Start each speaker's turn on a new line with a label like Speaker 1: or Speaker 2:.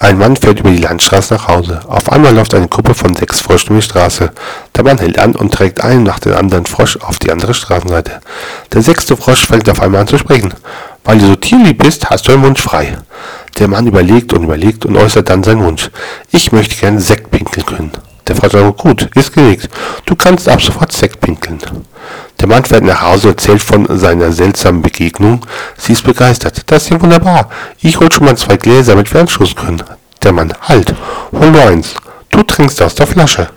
Speaker 1: Ein Mann fährt über die Landstraße nach Hause. Auf einmal läuft eine Gruppe von sechs Fröschen über die Straße. Der Mann hält an und trägt einen nach dem anderen Frosch auf die andere Straßenseite. Der sechste Frosch fängt auf einmal an zu sprechen. Weil du so tierlieb bist, hast du einen Wunsch frei. Der Mann überlegt und überlegt und äußert dann seinen Wunsch. Ich möchte gerne Sekt pinkeln können. Der Frosch sagt, gut, ist gelegt. Du kannst ab sofort Sekt pinkeln. Der Mann fährt nach Hause und erzählt von seiner seltsamen Begegnung. Sie ist begeistert. Das ist ja wunderbar. Ich hol schon mal zwei Gläser, damit wir anstoßen können. Der Mann, halt, hol nur eins. Du trinkst aus der Flasche.